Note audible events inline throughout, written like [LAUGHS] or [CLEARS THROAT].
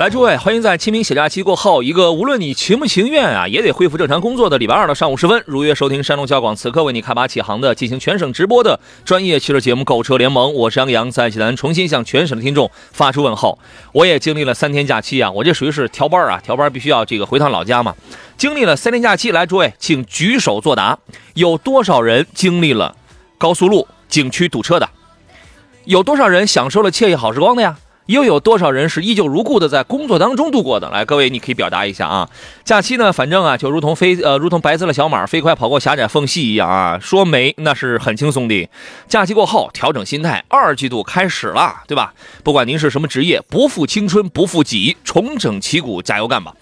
来，诸位，欢迎在清明小假期过后，一个无论你情不情愿啊，也得恢复正常工作的礼拜二的上午时分，如约收听山东交广此刻为你开拔启航的进行全省直播的专业汽车节目《购车联盟》，我是杨洋，在济南重新向全省的听众发出问候。我也经历了三天假期啊，我这属于是调班啊，调班必须要这个回趟老家嘛。经历了三天假期，来，诸位，请举手作答，有多少人经历了高速路景区堵车的？有多少人享受了惬意好时光的呀？又有多少人是依旧如故的在工作当中度过的？来，各位，你可以表达一下啊。假期呢，反正啊，就如同飞呃，如同白色的小马飞快跑过狭窄缝隙一样啊。说没那是很轻松的。假期过后，调整心态，二季度开始了，对吧？不管您是什么职业，不负青春不负己，重整旗鼓，加油干吧！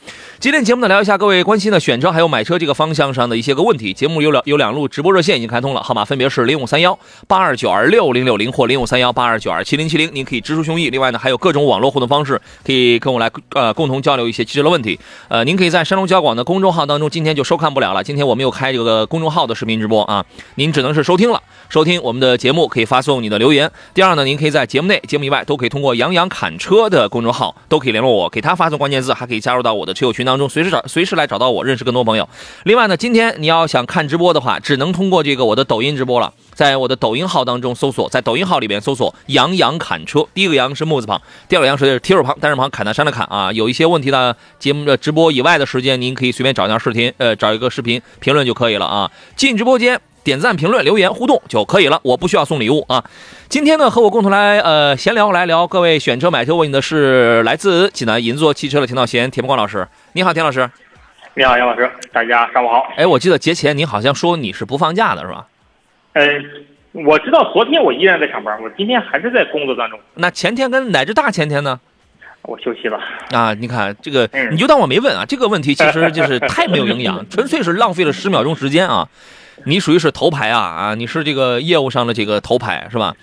今天节目呢，聊一下各位关心的选车还有买车这个方向上的一些个问题。节目有两有两路直播热线已经开通了，号码分别是零五三幺八二九二六零六零或零五三幺八二九二七零七零，您可以直抒胸臆。另外呢，还有各种网络互动方式，可以跟我来呃共同交流一些汽车的问题。呃，您可以在山东交广的公众号当中，今天就收看不了了，今天我们又开这个公众号的视频直播啊，您只能是收听了。收听我们的节目可以发送你的留言。第二呢，您可以在节目内、节目以外都可以通过杨洋侃车的公众号都可以联络我，给他发送关键字，还可以加入到我的车友群当中，随时找随时来找到我，认识更多朋友。另外呢，今天你要想看直播的话，只能通过这个我的抖音直播了。在我的抖音号当中搜索，在抖音号里边搜索“杨洋砍车”，第一个“杨”是木字旁，第二个“杨”是提手旁，单人旁，砍大山的砍啊。有一些问题呢，节目的直播以外的时间，您可以随便找一条视频，呃，找一个视频评论就可以了啊。进直播间。点赞、评论、留言、互动就可以了，我不需要送礼物啊。今天呢，和我共同来呃闲聊来聊各位选车买车问的是来自济南银座汽车的田道贤、田伯光老师。你好，田老师。你好，杨老师，大家上午好。哎，我记得节前你好像说你是不放假的是吧？嗯，我知道昨天我依然在上班，我今天还是在工作当中，那前天跟乃至大前天呢？我休息了。啊，你看这个，嗯你就当我没问啊。这个问题其实就是太没有营养，[LAUGHS] 纯粹是浪费了十秒钟时间啊。你属于是头牌啊啊，你是这个业务上的这个头牌是吧？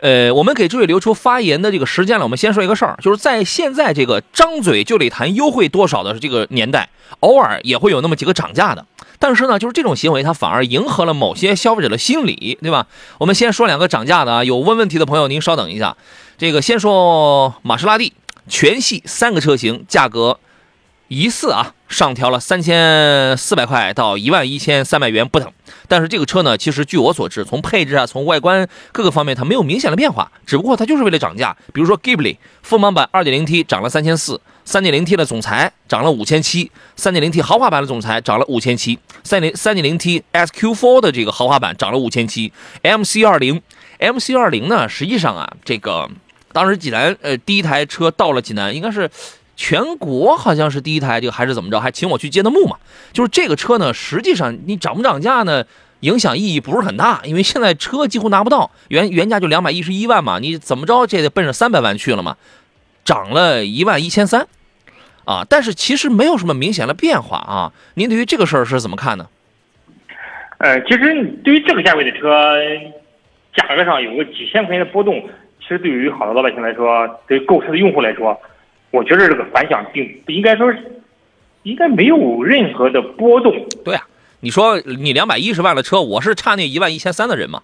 呃，我们给诸位留出发言的这个时间了。我们先说一个事儿，就是在现在这个张嘴就得谈优惠多少的这个年代，偶尔也会有那么几个涨价的。但是呢，就是这种行为，它反而迎合了某些消费者的心理，对吧？我们先说两个涨价的啊，有问问题的朋友您稍等一下。这个先说玛莎拉蒂全系三个车型价格疑似啊上调了三千四百块到一万一千三百元不等。但是这个车呢，其实据我所知，从配置啊，从外观各个方面，它没有明显的变化，只不过它就是为了涨价。比如说 Ghibli 锋芒版 2.0T 涨了三千四，3.0T 的总裁涨了五千七，3.0T 豪华版的总裁涨了五千七，3.0 3.0T SQ4 的这个豪华版涨了五千七，MC20 MC20 呢，实际上啊，这个当时济南呃第一台车到了济南，应该是。全国好像是第一台，这个还是怎么着？还请我去接的幕嘛？就是这个车呢，实际上你涨不涨价呢，影响意义不是很大，因为现在车几乎拿不到，原原价就两百一十一万嘛，你怎么着这得奔着三百万去了嘛，涨了一万一千三，啊，但是其实没有什么明显的变化啊。您对于这个事儿是怎么看呢？呃，其实对于这个价位的车，价格上有个几千块钱的波动，其实对于好多老百姓来说，对于购车的用户来说，我觉得这个反响并不应该说是应该没有任何的波动。对啊，你说你两百一十万的车，我是差那一万一千三的人嘛？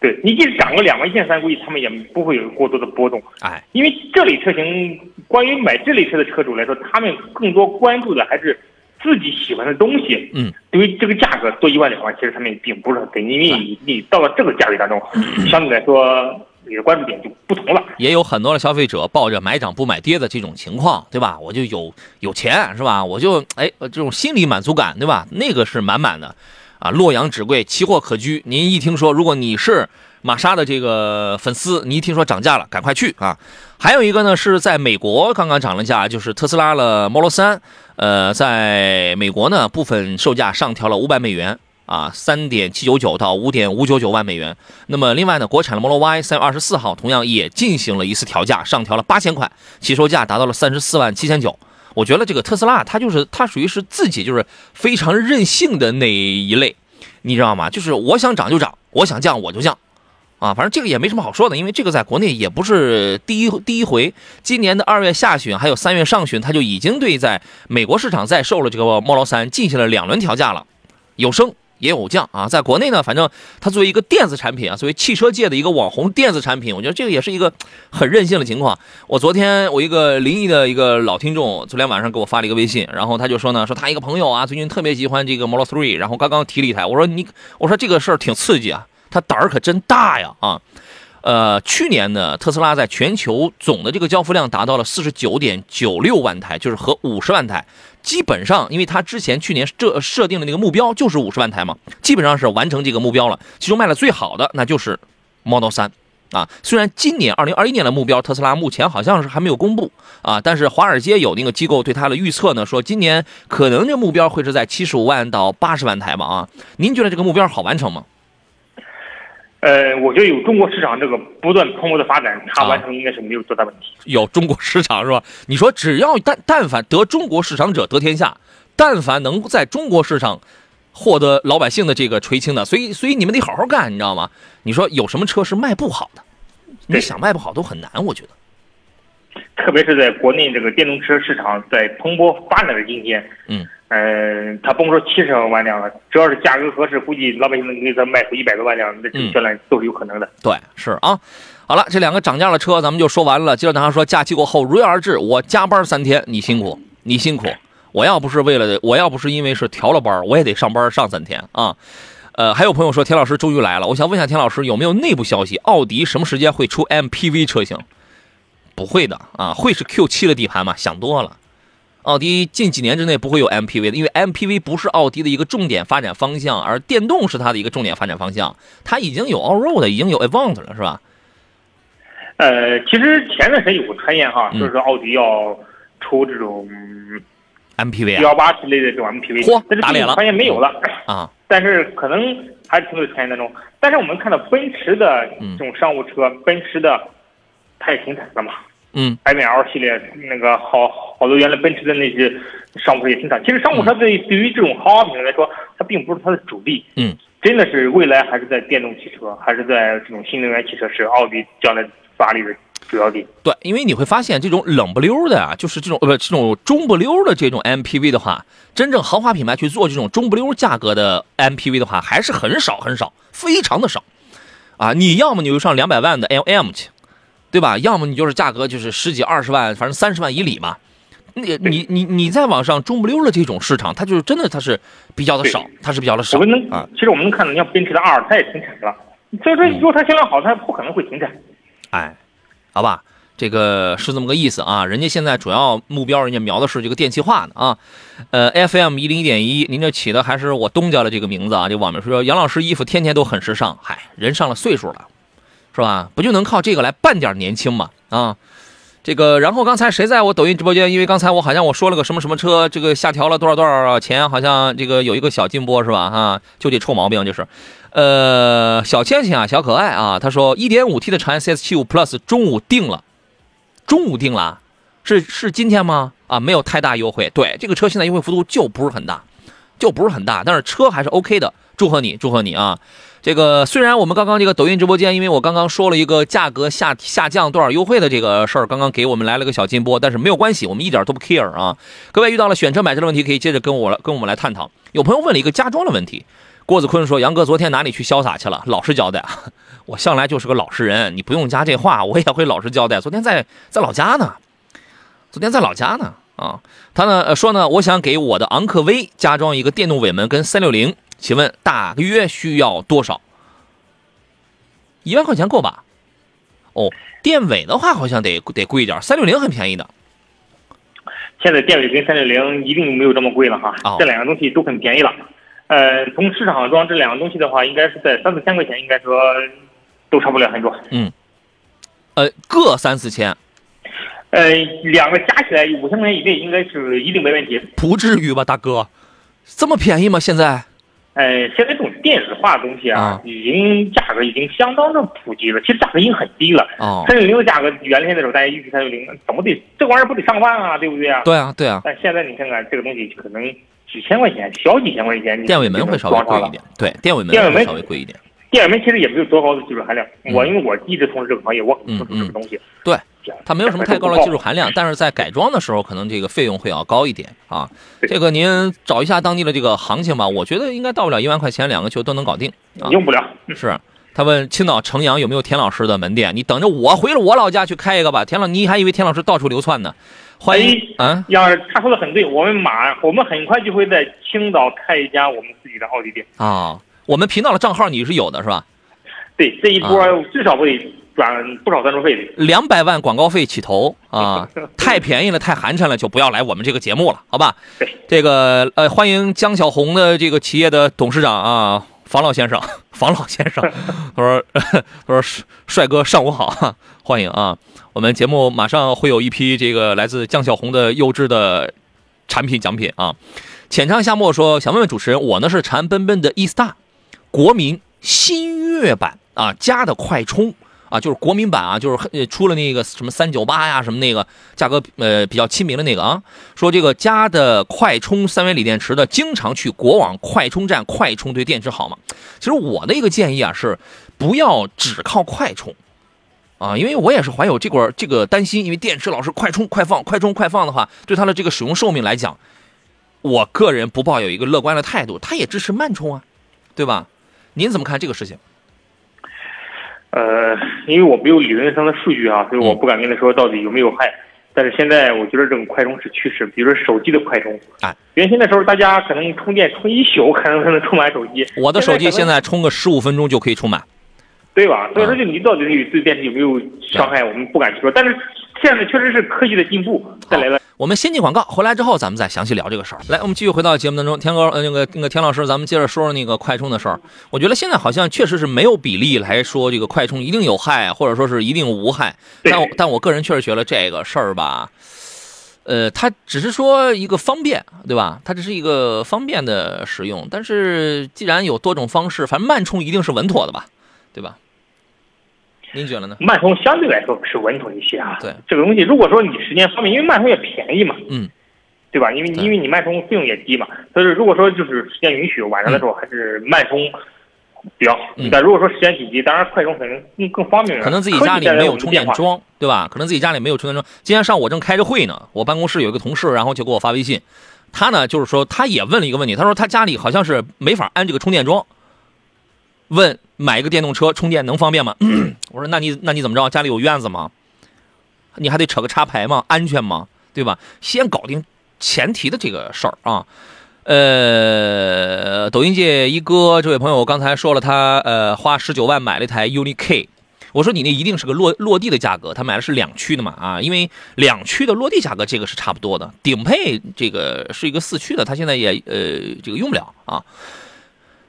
对你即使涨个两万一千三，估计他们也不会有过多的波动。哎，因为这类车型，关于买这类车的车主来说，他们更多关注的还是自己喜欢的东西。嗯，对于这个价格多一万两万，其实他们并不是很在意，因为你你到了这个价位当中，[LAUGHS] 相对来说你的关注点就不同了。也有很多的消费者抱着买涨不买跌的这种情况，对吧？我就有有钱是吧？我就哎这种心理满足感，对吧？那个是满满的，啊，洛阳纸贵，奇货可居。您一听说，如果你是玛莎的这个粉丝，你一听说涨价了，赶快去啊！还有一个呢，是在美国刚刚涨了价，就是特斯拉的 Model 3，呃，在美国呢部分售价上调了五百美元啊，三点七九九到五点五九九万美元。那么另外呢，国产的 Model Y 三月二十四号同样也进行了一次调价，上调了八千块，起售价达到了三十四万七千九。我觉得这个特斯拉它就是它属于是自己就是非常任性的那一类，你知道吗？就是我想涨就涨，我想降我就降。啊，反正这个也没什么好说的，因为这个在国内也不是第一第一回。今年的二月下旬还有三月上旬，它就已经对在美国市场在售了这个 Model 3进行了两轮调价了，有升也有降啊。在国内呢，反正它作为一个电子产品啊，作为汽车界的一个网红电子产品，我觉得这个也是一个很任性的情况。我昨天我一个临沂的一个老听众，昨天晚上给我发了一个微信，然后他就说呢，说他一个朋友啊，最近特别喜欢这个 Model 3，然后刚刚提了一台，我说你，我说这个事儿挺刺激啊。他胆儿可真大呀啊！呃，去年呢，特斯拉在全球总的这个交付量达到了四十九点九六万台，就是和五十万台，基本上，因为他之前去年这设定的那个目标就是五十万台嘛，基本上是完成这个目标了。其中卖的最好的那就是 Model 3啊。虽然今年二零二一年的目标，特斯拉目前好像是还没有公布啊，但是华尔街有那个机构对它的预测呢，说今年可能这目标会是在七十五万到八十万台吧啊。您觉得这个目标好完成吗？呃，我觉得有中国市场这个不断蓬勃的发展，它完成应该是没有多大问题。有中国市场是吧？你说只要但但凡得中国市场者得天下，但凡能在中国市场获得老百姓的这个垂青的，所以所以你们得好好干，你知道吗？你说有什么车是卖不好的？你想卖不好都很难，我觉得。特别是在国内这个电动车市场在蓬勃发展的今天，嗯。呃，他甭说七十万辆了，只要是价格合适，估计老百姓能给他卖出一百多万辆，那这销量都是有可能的。对，是啊。好了，这两个涨价的车咱们就说完了。接着他说，假期过后如约而至，我加班三天，你辛苦，你辛苦。我要不是为了，我要不是因为是调了班，我也得上班上三天啊。呃，还有朋友说，田老师终于来了，我想问一下田老师，有没有内部消息？奥迪什么时间会出 MPV 车型？不会的啊，会是 Q7 的底盘吗？想多了。奥迪近几年之内不会有 MPV 的，因为 MPV 不是奥迪的一个重点发展方向，而电动是它的一个重点发展方向。它已经有 Allroad，已经有 Avant 了，是吧？呃，其实前段时间有个传言哈，就是说奥迪要出这种 MPV 幺八之类的这种 MPV，嚯，但是打脸了，传言没有了啊。[CLEARS THROAT] 但是可能还是停留在传言当中。但是我们看到奔驰的这种商务车，奔驰的它也停产了嘛？嗯，M L 系列那个好好多原来奔驰的那些商务车也停产。其实商务车对对于这种豪华品牌来说，它并不是它的主力。嗯，真的是未来还是在电动汽车，还是在这种新能源汽车是奥迪将来发力的主要地。对，因为你会发现这种冷不溜的啊，就是这种呃不这种中不溜的这种 MPV 的话，真正豪华品牌去做这种中不溜价格的 MPV 的话，还是很少很少，非常的少。啊，你要么你就上两百万的 LM 去。对吧？要么你就是价格就是十几二十万，反正三十万以里嘛。你你你你再往上中不溜的这种市场，它就是真的它是比较的少，它是比较的少。我们能啊，其实我们能看到，你像奔驰的 R，它也停产了。所以说，如果它销量好，它不可能会停产。哎，好吧，这个是这么个意思啊。人家现在主要目标，人家瞄的是这个电气化呢啊。呃，FM 一零一点一，您这起的还是我东家的这个名字啊？这网民说杨老师衣服天天都很时尚，嗨，人上了岁数了。是吧？不就能靠这个来扮点年轻嘛？啊，这个，然后刚才谁在我抖音直播间？因为刚才我好像我说了个什么什么车，这个下调了多少多少钱？好像这个有一个小金波是吧？啊，就这臭毛病就是，呃，小千千啊，小可爱啊，他说一点五 T 的长安 CS75 Plus 中午定了，中午定了，是是今天吗？啊，没有太大优惠。对，这个车现在优惠幅度就不是很大，就不是很大，但是车还是 OK 的。祝贺你，祝贺你啊！这个虽然我们刚刚这个抖音直播间，因为我刚刚说了一个价格下下降多少优惠的这个事儿，刚刚给我们来了个小金波，但是没有关系，我们一点都不 care 啊。各位遇到了选车买车的问题，可以接着跟我来跟我们来探讨。有朋友问了一个家装的问题，郭子坤说：“杨哥昨天哪里去潇洒去了？老实交代，[LAUGHS] 我向来就是个老实人，你不用加这话，我也会老实交代。昨天在在老家呢，昨天在老家呢啊。他呢说呢，我想给我的昂科威加装一个电动尾门跟三六零。”请问大约需要多少？一万块钱够吧？哦，电尾的话好像得得贵一点，三六零很便宜的。现在电尾跟三六零一定没有这么贵了哈，这两个东西都很便宜了。呃，从市场上装这两个东西的话，应该是在三四千块钱，应该说都差不了很多。嗯，呃，各三四千。呃，两个加起来五千块钱以内，应该是一定没问题。不至于吧，大哥？这么便宜吗？现在？呃，现在这种电子化的东西啊啊，已经价格已经相当的普及了，其实价格已经很低了。哦，三六零的价格，原来的时候大家预期三六零，怎么得这玩意儿不得上万啊，对不对啊？对啊，对啊，但现在你看看这个东西，可能几千块钱，小几千块钱，你电尾门会稍微贵一点，对，电尾门会电尾门稍微贵一点。电尾门其实也没有多高的技术含量。嗯我因为我一直从事这个行业，我很清楚这个东西。对讲，它没有什么太高的技术含量，但是在改装的时候，可能这个费用会要高一点啊。这个您找一下当地的这个行情吧，我觉得应该到不了一万块钱，两个球都能搞定啊。用不了。是，他问青岛城阳有没有田老师的门店？你等着我回了我老家去开一个吧。田老，你还以为田老师到处流窜呢？欢迎啊，要是他说的很对，我们马我们很快就会在青岛开一家我们自己的奥迪店。啊，我们频道的账号你是有的是吧？对，这一波啊至少不得转不少赞助费的。两百万广告费起投啊，[LAUGHS] 太便宜了，太寒碜了，就不要来我们这个节目了，好吧？对，这个呃，欢迎江小红的这个企业的董事长啊，房老先生，[LAUGHS] 房老先生，[LAUGHS] 他说他说帅帅哥上午好，欢迎啊，我们节目马上会有一批这个来自江小红的优质的产品奖品啊。浅唱夏末说，想问问主持人，我呢是馋奔奔的 e star 国民新月版啊加的快充。啊，就是国民版啊，就是出了那个什么三九八呀，什么那个价格呃比较亲民的那个啊，说这个加的快充三元锂电池的，经常去国网快充站快充对电池好吗？其实我的一个建议啊是，不要只靠快充。啊，因为我也是怀有这个这个担心，因为电池老是快充快放，快充快放的话，对它的这个使用寿命来讲，我个人不抱有一个乐观的态度。它也支持慢充啊，对吧？您怎么看这个事情？呃，因为我没有理论上的数据啊，所以我不敢跟他说到底有没有害。但是现在我觉得这种快充是趋势，比如说手机的快充，哎，原先的时候大家可能充电充一宿，可能才能充满手机。我的手机现在充个十五分钟就可以充满。对吧？所以说，就你到底对电池有没有伤害，我们不敢去说。但是现在确实是科技的进步带来了。我们先进广告，回来之后咱们再详细聊这个事儿。来，我们继续回到节目当中，田哥，呃，那个那个田老师，咱们接着说说那个快充的事儿。我觉得现在好像确实是没有比例来说这个快充一定有害，或者说是一定无害。但我但我个人确实觉得这个事儿吧，呃，它只是说一个方便，对吧？它只是一个方便的使用。但是既然有多种方式，反正慢充一定是稳妥的吧，对吧？您觉得呢？慢充相对来说是稳妥一些啊。对，这个东西，如果说你时间方便，因为慢充也便宜嘛，嗯，对吧？因为因为你慢充费用也低嘛，所以说如果说就是时间允许，晚上的时候还是慢充比较好。嗯但如果说时间紧急，当然快充可能更更方便了。可能自己家里没有充电桩，对吧？可能自己家里没有充电桩。今天上午我正开着会呢，我办公室有一个同事，然后就给我发微信，他呢就是说他也问了一个问题，他说他家里好像是没法安这个充电桩，问买一个电动车充电能方便吗？[CLEARS THROAT] 我说那你那你怎么着？家里有院子吗？你还得扯个插排吗？安全吗？对吧？先搞定前提的这个事儿啊。呃，抖音界一哥这位朋友刚才说了他，呃花十九万买了一台 Uni K，我说你那一定是个落落地的价格，他买的是两驱的嘛啊，因为两驱的落地价格这个是差不多的，顶配这个是一个四驱的，他现在也呃这个用不了啊。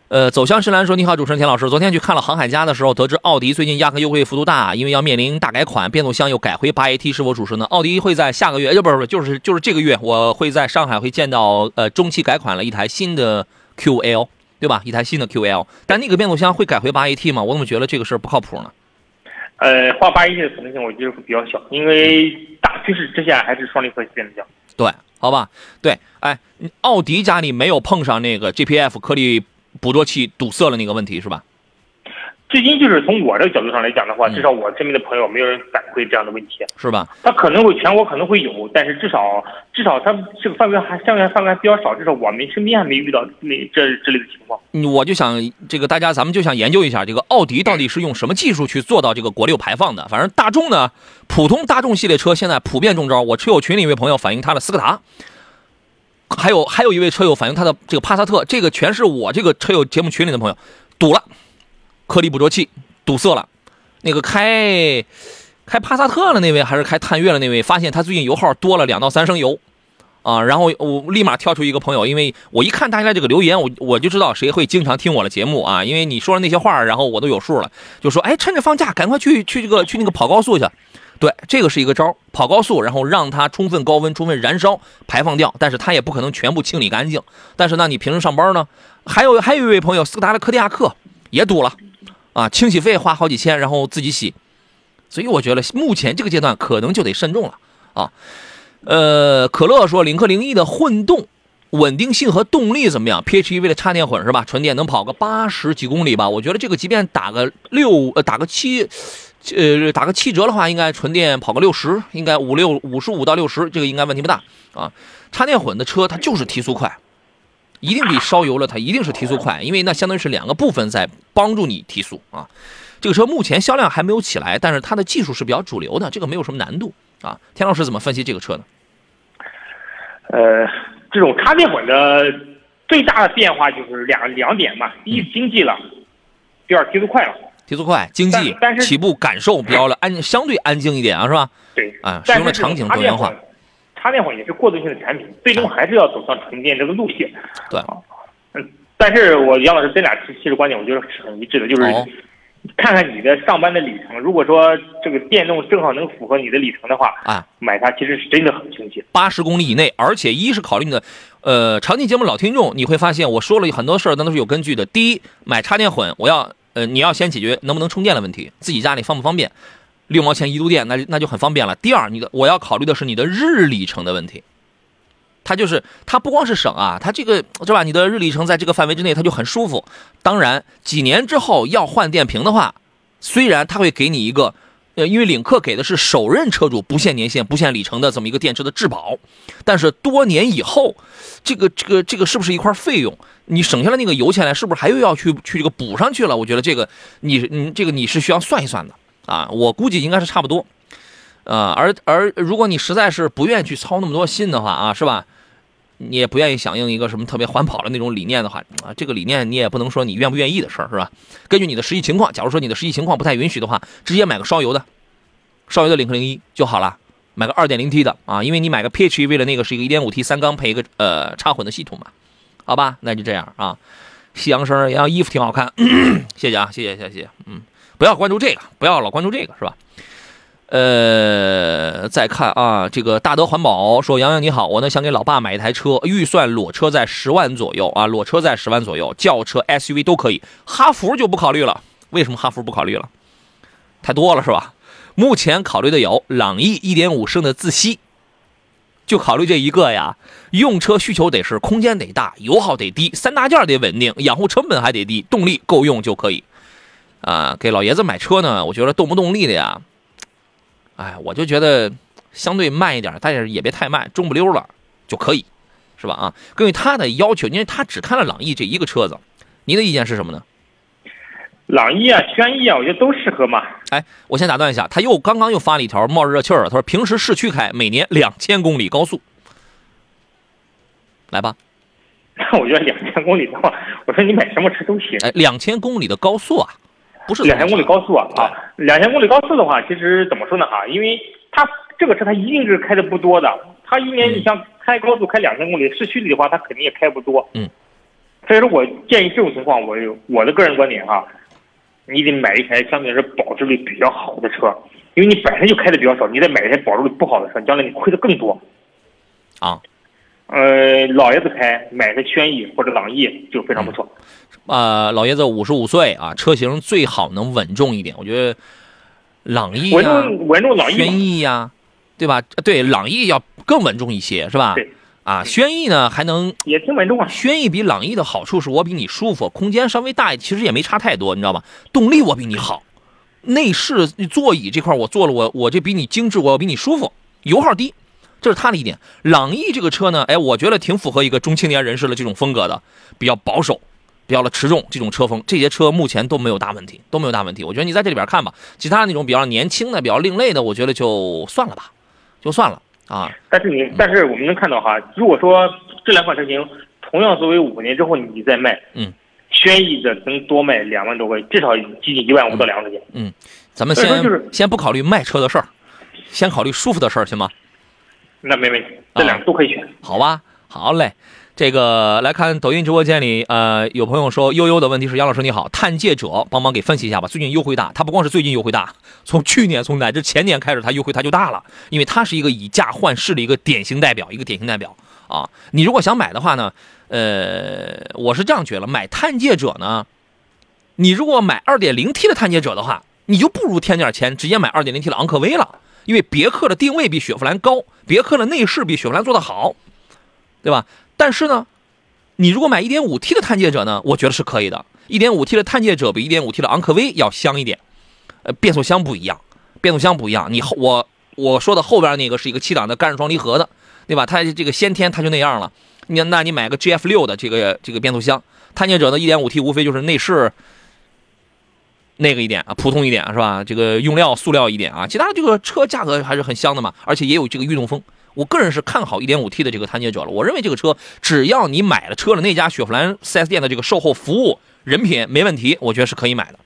呃，走向深蓝说：“你好，主持人田老师，昨天去看了航海家的时候，得知奥迪最近压根优惠幅度大，因为要面临大改款，变速箱又改回八 AT，是否属实呢？奥迪会在下个月，呃，不是不是，就是就是这个月，我会在上海会见到呃中期改款了一台新的 QL，对吧？一台新的 QL，但那个变速箱会改回八 AT 吗？我怎么觉得这个事儿不靠谱呢？呃，换八 AT 的可能性我觉得会比较小，因为大趋势之下还是双离合变速箱。对，好吧，对，哎，奥迪家里没有碰上那个 GPF 颗粒捕捉器堵塞了那个问题是吧？至今就是从我这个角度上来讲的话，嗯至少我身边的朋友没有人反馈这样的问题。是吧？他可能会全国可能会有，但是至少至少他这个范围还相对范围还比较少，至少我们身边还没遇到那这之类的情况。嗯我就想这个大家咱们就想研究一下这个奥迪到底是用什么技术去做到这个国六排放的。反正大众呢，普通大众系列车现在普遍中招。我车友群里一位朋友反映他的斯柯达，还有还有一位车友反映他的这个帕萨特，这个全是我这个车友节目群里的朋友堵了，颗粒捕捉器堵塞了。那个开开帕萨特的那位还是开探岳的那位，发现他最近油耗多了两到三升油。啊，然后我立马跳出一个朋友，因为我一看大家这个留言，我我就知道谁会经常听我的节目啊，因为你说的那些话，然后我都有数了，就说哎，趁着放假赶快去去这个去那个跑高速去，对，这个是一个招，跑高速，然后让它充分高温、充分燃烧，排放掉，但是它也不可能全部清理干净。但是呢，你平时上班呢，还有 [LAUGHS] 还有一位朋友，斯柯达的柯迪亚克也堵了，啊，清洗费花好几千，然后自己洗。所以我觉得目前这个阶段可能就得慎重了啊。呃，可乐说领克零一的混动稳定性和动力怎么样？PHEV 的插电混是吧？纯电能跑个八十几公里吧？我觉得这个即便打个六呃打个七。呃，打个七折的话，应该纯电跑个六十，应该五六五十五到六十，这个应该问题不大啊。插电混的车它就是提速快，一定比烧油了它一定是提速快，因为那相当于是两个部分在帮助你提速啊。这个车目前销量还没有起来，但是它的技术是比较主流的，这个没有什么难度啊。田老师怎么分析这个车呢？呃，这种插电混的最大的变化就是两两点嘛，第一经济了，第二提速快了。提速快，经济，但是起步感受比较了安，相对安静一点啊，是吧？对，啊，使用的场景多元化。插电混也是过渡性的产品，最终还是要走向纯电这个路线。对，嗯，但是我杨老师这俩其实观点，我觉得是很一致的，就是看看你的上班的里程，如果说这个电动正好能符合你的里程的话，啊，买它其实是真的很经济。八十公里以内，而且一是考虑你的，呃，常听节目老听众，你会发现我说了很多事儿，那都是有根据的。第一，买插电混，我要。呃，你要先解决能不能充电的问题，自己家里方不方便？六毛钱一度电，那那就很方便了。第二，你的我要考虑的是你的日里程的问题。它就是它不光是省啊，它这个是吧？你的日里程在这个范围之内，它就很舒服。当然，几年之后要换电瓶的话，虽然它会给你一个。呃，因为领克给的是首任车主不限年限、不限里程的这么一个电池的质保，但是多年以后，这个这个这个是不是一块费用？你省下来那个油钱来，是不是还又要去去这个补上去了？我觉得这个你你这个你是需要算一算的啊，我估计应该是差不多。呃，而而如果你实在是不愿意去操那么多心的话啊，是吧？你也不愿意响应一个什么特别环保的那种理念的话啊，这个理念你也不能说你愿不愿意的事儿是吧？根据你的实际情况，假如说你的实际情况不太允许的话，直接买个烧油的，烧油的领克零一就好了，买个二点零 T 的啊，因为你买个 PHEV 的那个是一个一点五 T 三缸配一个呃插混的系统嘛，好吧，那就这样啊。夕阳生，然后衣服挺好看，[CLEARS THROAT] 谢谢啊，谢谢谢谢，嗯，不要关注这个，不要老关注这个是吧？呃，再看啊，这个大德环保说：“洋洋你好，我呢想给老爸买一台车，预算裸车在十万左右啊，裸车在十万左右，轿车、SUV 都可以，哈弗就不考虑了。为什么哈弗不考虑了？太多了是吧？目前考虑的有朗逸1.5升的自吸，就考虑这一个呀。用车需求得是空间得大，油耗得低，三大件得稳定，养护成本还得低，动力够用就可以。啊，给老爷子买车呢，我觉得动不动力的呀。”哎，我就觉得相对慢一点，但是也别太慢，中不溜了就可以，是吧？啊，根据他的要求，因为他只看了朗逸这一个车子，您的意见是什么呢？朗逸啊，轩逸啊，我觉得都适合嘛。哎，我先打断一下，他又刚刚又发了一条冒着热气儿，他说平时市区开每年两千公里高速，来吧。那 [LAUGHS] 我觉得两千公里的话，我说你买什么车都行。哎，两千公里的高速啊。不是两千公里高速啊啊！两千公里高速的话，其实怎么说呢哈？因为它这个车它一定是开的不多的，它一年你像开高速开两千公里，市区里的话它肯定也开不多。嗯，所以说我建议这种情况，我我的个人观点哈，你得买一台相对来说保值率比较好的车，因为你本身就开的比较少，你再买一台保值率不好的车，将来你亏的更多。啊，呃，老爷子开买个轩逸或者朗逸就非常不错。啊，老爷子五十五岁啊，车型最好能稳重一点。我觉得朗逸稳重稳重朗逸轩逸呀，对吧？对，朗逸要更稳重一些，是吧？对。啊，轩逸呢还能也挺稳重啊。轩逸比朗逸的好处是我比你舒服，空间稍微大一，其实也没差太多，你知道吧？动力我比你好，内饰座椅这块我做了，我我这比你精致，我比你舒服，油耗低，这是它的一点。朗逸这个车呢，哎，我觉得挺符合一个中青年人士的这种风格的，比较保守。比较的持重，这种车风，这些车目前都没有大问题，都没有大问题。我觉得你在这里边看吧，其他那种比较年轻的、比较另类的，我觉得就算了吧，就算了啊。但是你，但是我们能看到哈，如果说这两款车型同样作为五年之后你再卖，嗯，轩逸的能多卖两万多块，至少接近一万五到两万块钱。嗯，咱们先先不考虑卖车的事儿，先考虑舒服的事儿，行吗？那没问题，这两个都可以选。好吧，好嘞。这个来看抖音直播间里，呃，有朋友说悠悠的问题是杨老师你好，探界者帮忙给分析一下吧。最近优惠大，它不光是最近优惠大，从去年从乃至前年开始，它优惠它就大了，因为它是一个以价换市的一个典型代表，一个典型代表啊。你如果想买的话呢，呃，我是这样觉得，买探界者呢，你如果买 2.0T 的探界者的话，你就不如添点钱直接买 2.0T 的昂科威了，因为别克的定位比雪佛兰高，别克的内饰比雪佛兰做得好，对吧？但是呢，你如果买 1.5T 的探界者呢，我觉得是可以的。1.5T 的探界者比 1.5T 的昂科威要香一点，呃，变速箱不一样，变速箱不一样。你后我我说的后边那个是一个七档的干式双离合的，对吧？它这个先天它就那样了。你那你买个 GF 六的这个这个变速箱，探界者的 1.5T 无非就是内饰那个一点啊，普通一点是吧？这个用料塑料一点啊，其他这个车价格还是很香的嘛，而且也有这个运动风。我个人是看好 1.5T 的这个探界者了。我认为这个车只要你买了车了，那家雪佛兰 4S 店的这个售后服务人品没问题，我觉得是可以买的。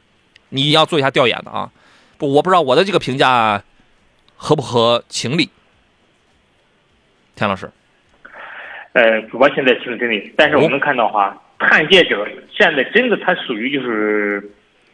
你要做一下调研的啊。不，我不知道我的这个评价合不合情理。田老师，呃，主播现在听真理，但是我们看到哈，探界者现在真的它属于就是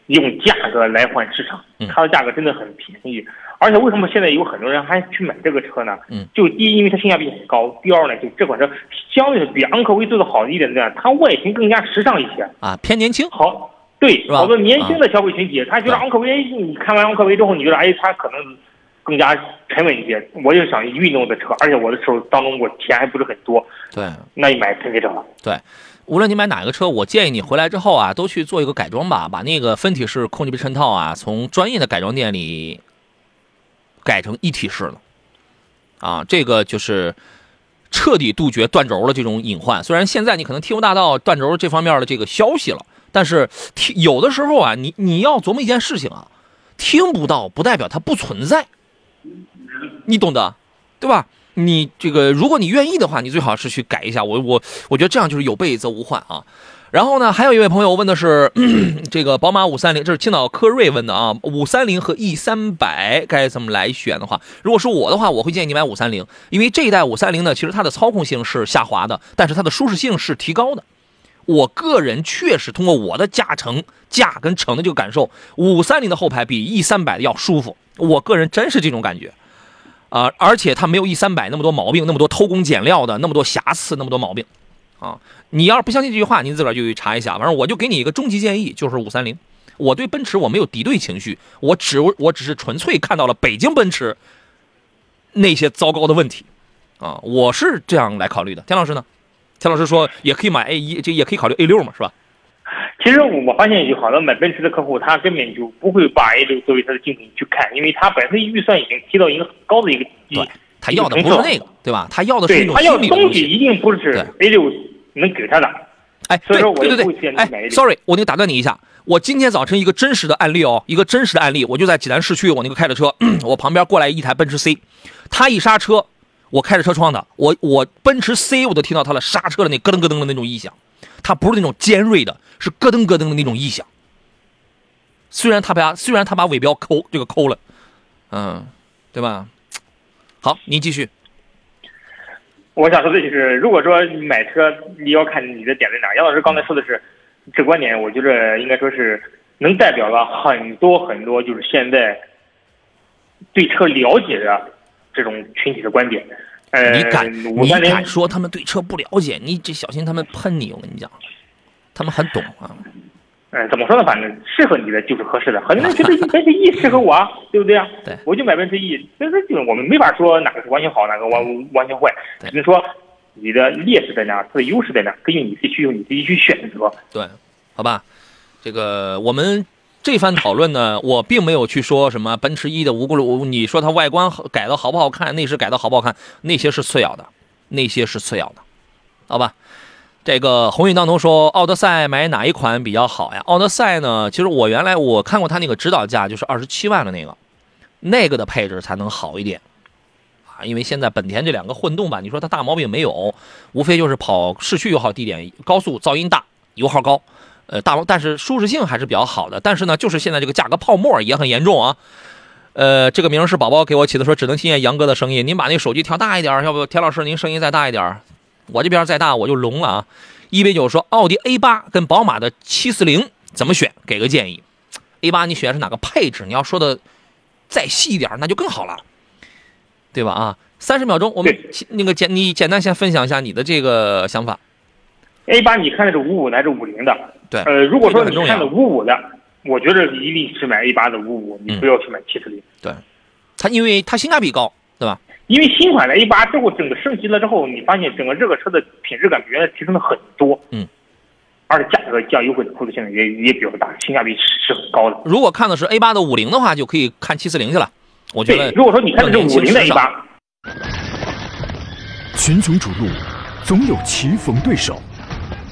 用价格来换市场嗯，它的价格真的很便宜。而且为什么现在有很多人还去买这个车呢？嗯，就第一，因为它性价比很高；第二呢，就这款车相对比昂科威做的好一点的，它外形更加时尚一些。啊，偏年轻，好，对，吧好多年轻的消费群体，他觉得昂科威，你看完昂科威之后，你觉得哎，它可能更加沉稳一些。我就想运动的车，而且我的手当中我钱还不是很多，对。那你买探界者了。对，无论你买哪个车，我建议你回来之后啊，都去做一个改装吧，把那个分体式空气皮衬套啊，从专业的改装店里改成一体式的，啊，这个就是彻底杜绝断轴的这种隐患。虽然现在你可能听不大到断轴这方面的这个消息了，但是听有的时候啊，你你要琢磨一件事情啊，听不到不代表它不存在，你懂得，对吧？你这个，如果你愿意的话，你最好是去改一下。我我我觉得这样就是有备则无患啊。然后呢，还有一位朋友问的是 [CLEARS THROAT] 这个宝马五三零，这是青岛科瑞问的啊，五三零和 E 三百该怎么来选的话，如果是我的话，我会建议你买五三零，因为这一代五三零呢，其实它的操控性是下滑的，但是它的舒适性是提高的。我个人确实通过我的驾乘驾跟乘的这个感受，五三零的后排比 E 三百的要舒服，我个人真是这种感觉。啊、而且它没有 E 三百那么多毛病，那么多偷工减料的，那么多瑕疵，那么多毛病，啊！你要是不相信这句话，您自个儿就去查一下。反正我就给你一个终极建议，就是五三零。我对奔驰我没有敌对情绪，我只我只是纯粹看到了北京奔驰那些糟糕的问题，啊，我是这样来考虑的。田老师呢？田老师说也可以买 A 一，这也可以考虑 A 六嘛，是吧？其实我发现有好多买奔驰的客户，他根本就不会把 A 六作为他的竞品去看，因为他本身预算已经提到一个很高的一个对他要的不是那个，对吧？他要的是一种他要的东西。的东西一定不是 A 六能给他的。哎，对所以说我对对对，，sorry，我那个打断你一下，我今天早晨一个真实的案例哦，一个真实的案例，我就在济南市区，我那个开着车，[CLEARS THROAT] 我旁边过来一台奔驰 C，他一刹车，我开着车窗的，我我奔驰 C 我都听到他的刹车的那咯噔咯噔的那种异响，它不是那种尖锐的，是咯噔咯噔的那种异响。虽然他把虽然他把尾标抠这个抠了，嗯，对吧？好，您继续。我想说的就是，如果说买车，你要看你的点在哪。杨老师刚才说的是这观点，我觉得应该说是能代表了很多很多，就是现在对车了解的这种群体的观点。呃，你敢你敢说他们对车不了解？你这小心他们喷你！我跟你讲，他们很懂啊。嗯，怎么说呢？反正适合你的就是合适的。很多人觉得 [LAUGHS] 奔驰 E 适合我啊，对不对啊？对我就买奔驰 E。所以说，就我们没法说哪个是完全好，哪个完完全坏，对只能说你的劣势在哪，它的优势在哪，根据你自己去用你自己去选择。对，好吧，这个我们这番讨论呢，我并没有去说什么奔驰 E 的无辜路，你说它外观改的好不好看，内饰改的好不好看，那些是次要的，那些是次要的，好吧。这个鸿运当头说，奥德赛买哪一款比较好呀？奥德赛呢，其实我原来我看过它那个指导价，就是二十七万的那个，那个的配置才能好一点啊。因为现在本田这两个混动版，你说它大毛病没有，无非就是跑市区油耗低点，高速噪音大，油耗高，呃，大但是舒适性还是比较好的。但是呢，就是现在这个价格泡沫也很严重啊。呃，这个名是宝宝给我起的，说只能听见杨哥的声音。您把那个手机调大一点，要不田老师您声音再大一点，我这边再大我就聋了啊。一杯酒说奥迪 A 八跟宝马的七四零怎么选？给个建议。A 八你选的是哪个配置？你要说的再细一点，那就更好了，对吧？啊，三十秒钟，我们那个简你简单先分享一下你的这个想法。A 八你看的是五五的还是五零的？对呃，如果说你看的五五的，我觉得一定是买 A 八的五五，你嗯不要去买七四零。对它因为它性价比高，对吧？因为新款的 A 八之后，整个升级了之后，你发现整个这个车的品质感比原来提升了很多。嗯，而且价格降优惠的幅度现在也也比较大，性价比是是很高的。如果看的是 A 八的五零的话，就可以看七四零去了。我觉得，如果说你看的是五零的 A 尚八，群雄逐鹿，总有棋逢对手，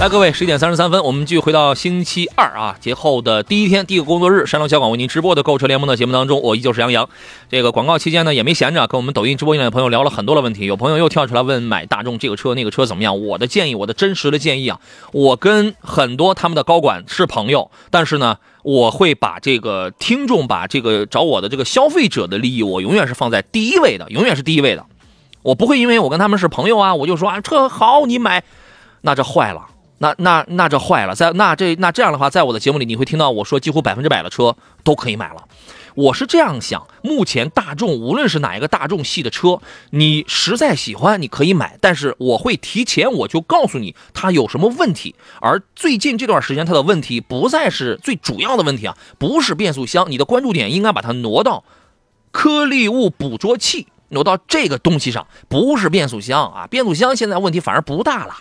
来，各位，十一点三十三分，我们继续回到星期二啊，节后的第一天，第一个工作日，山东小广为您直播的购车联盟的节目当中，我依旧是杨洋。这个广告期间呢，也没闲着，跟我们抖音直播间的朋友聊了很多的问题。有朋友又跳出来问买大众这个车那个车怎么样？我的建议，我的真实的建议啊，我跟很多他们的高管是朋友，但是呢，我会把这个听众，把这个找我的这个消费者的利益，我永远是放在第一位的，永远是第一位的。我不会因为我跟他们是朋友啊，我就说啊车好你买，那这坏了。那那那这坏了，在那这那这样的话，在我的节目里你会听到我说几乎百分之百的车都可以买了。我是这样想，目前大众无论是哪一个大众系的车，你实在喜欢你可以买，但是我会提前我就告诉你它有什么问题。而最近这段时间它的问题不再是最主要的问题啊，不是变速箱，你的关注点应该把它挪到颗粒物捕捉器，挪到这个东西上，不是变速箱啊，变速箱现在问题反而不大了，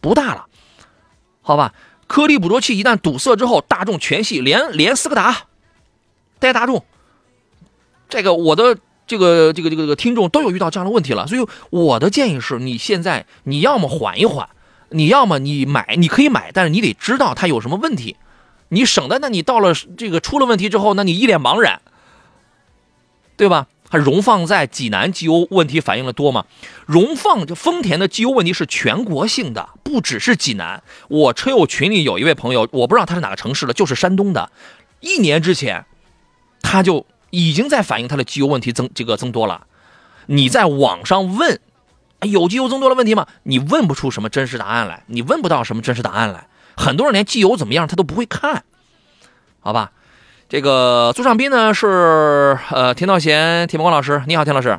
不大了。好吧，颗粒捕捉器一旦堵塞之后，大众全系连连斯柯达，带大众，这个我的这个这个这个听众都有遇到这样的问题了，所以我的建议是你现在你要么缓一缓，你要么你买，你可以买，但是你得知道它有什么问题，你省得那你到了这个出了问题之后，那你一脸茫然，对吧？它荣放在济南机油问题反映的多吗？荣放这丰田的机油问题是全国性的，不只是济南。我车友群里有一位朋友，我不知道他是哪个城市的，就是山东的。一年之前，他就已经在反映他的机油问题增这个增多了。你在网上问，哎有机油增多的问题吗？你问不出什么真实答案来，你问不到什么真实答案来。很多人连机油怎么样他都不会看，好吧？这个朱尚斌呢是呃田道贤、田梦光老师，你好，田老师。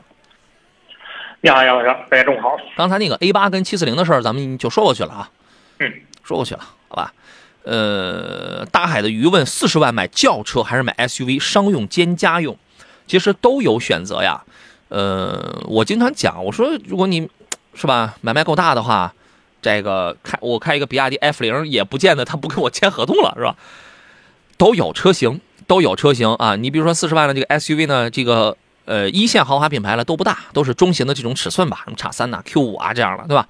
你好，杨老师，大家中午好。刚才那个 A 八跟七四零的事儿，咱们就说过去了啊。嗯，说过去了，好吧。呃，大海的鱼问四十万买轿车还是买 SUV，商用兼家用，其实都有选择呀。呃，我经常讲，我说如果你是吧买卖够大的话，这个开我开一个比亚迪 F 零，也不见得他不跟我签合同了，是吧？都有车型，都有车型啊。你比如说四十万的这个 SUV 呢，这个呃一线豪华品牌了都不大，都是中型的这种尺寸吧，什么叉三呐、Q 五啊这样的，对吧？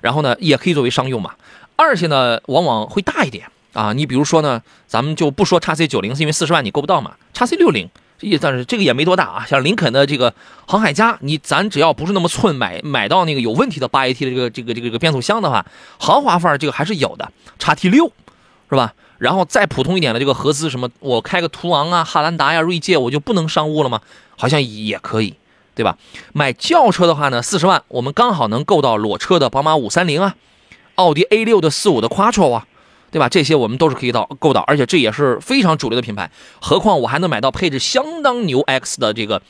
然后呢，也可以作为商用嘛。二线呢，往往会大一点啊。你比如说呢，咱们就不说叉 C 九零，是因为四十万你够不到嘛。叉 C 六零，也但是这个也没多大啊。像林肯的这个航海家，你咱只要不是那么寸，买买到那个有问题的八 AT 的这个这个这个这个变速箱的话，豪华范儿这个还是有的。叉 T 六，是吧？然后再普通一点的这个合资什么，我开个途昂啊、汉兰达呀、锐界，我就不能商务了吗？好像也可以，对吧？买轿车的话呢，四十万我们刚好能够到裸车的宝马五三零啊，奥迪 A 六的四五的 Quattro 啊，对吧？这些我们都是可以到够到，而且这也是非常主流的品牌。何况我还能买到配置相当牛 X 的这个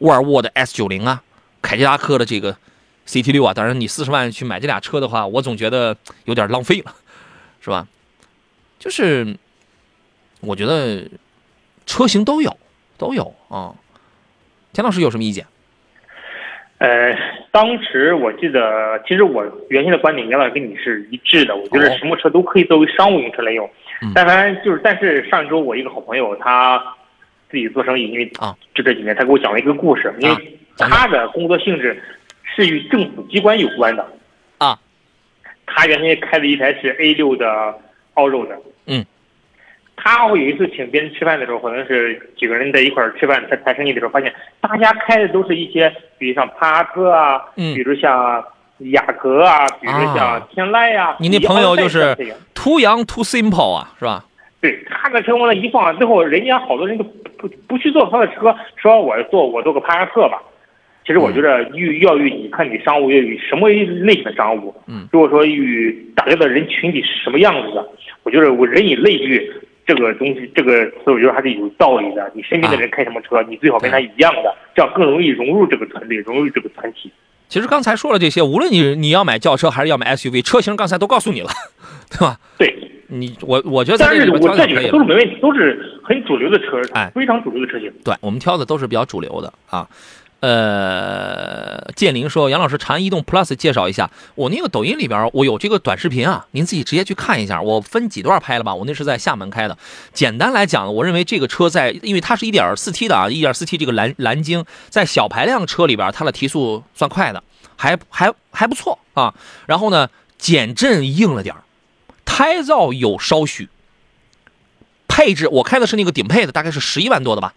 沃尔沃的 S 九零啊，凯迪拉克的这个 CT 六啊。当然，你四十万去买这俩车的话，我总觉得有点浪费了，是吧？就是我觉得车型都有，都有啊。田老师有什么意见？呃，当时我记得，其实我原先的观点，杨老师跟你是一致的。我觉得哦什么车都可以作为商务用车来用嗯。但凡就是，但是上周我一个好朋友，他自己做生意，因为啊就这几年，他给我讲了一个故事，因为他的工作性质是与政府机关有关的啊。他原先开的一台是 A 六的傲肉的，嗯，他有一次请别人吃饭的时候，可能是几个人在一块儿吃饭谈谈生意的时候，发现大家开的都是一些，比如像帕萨特啊，嗯。比如像雅阁啊，比如像天籁啊、你那朋友就是奥赛这个 too young too simple 啊，是吧？对他的车往那一放，最后人家好多人都不不去坐他的车，说我坐我坐个帕萨特吧。其实我觉得与要与你看你商务要与什么类型的商务，嗯，如果说与大家的人群体是什么样子的，我觉得我人以类聚这个东西，这个词我觉得还是有道理的。你身边的人开什么车，你最好跟他一样的，这样更容易融入这个团队，融入这个团体。其实刚才说了这些，无论你你要买轿车还是要买 SUV，车型刚才都告诉你了，[LAUGHS] 对吧？对，你我我觉得在但是这里面挑我这几个就可以。都是没问题，都是很主流的车，哎非常主流的车型。对我们挑的都是比较主流的啊。呃，建林说：“杨老师，长安逸动 Plus 介绍一下。我那个抖音里边，我有这个短视频啊，您自己直接去看一下。我分几段拍了吧？我那是在厦门开的。简单来讲，我认为这个车在，因为它是一点四 T 的啊，一点四 T 这个蓝蓝鲸，在小排量车里边，它的提速算快的，还还还不错啊。然后呢，减震硬了点胎噪有稍许。配置我开的是那个顶配的，大概是十一万多的吧。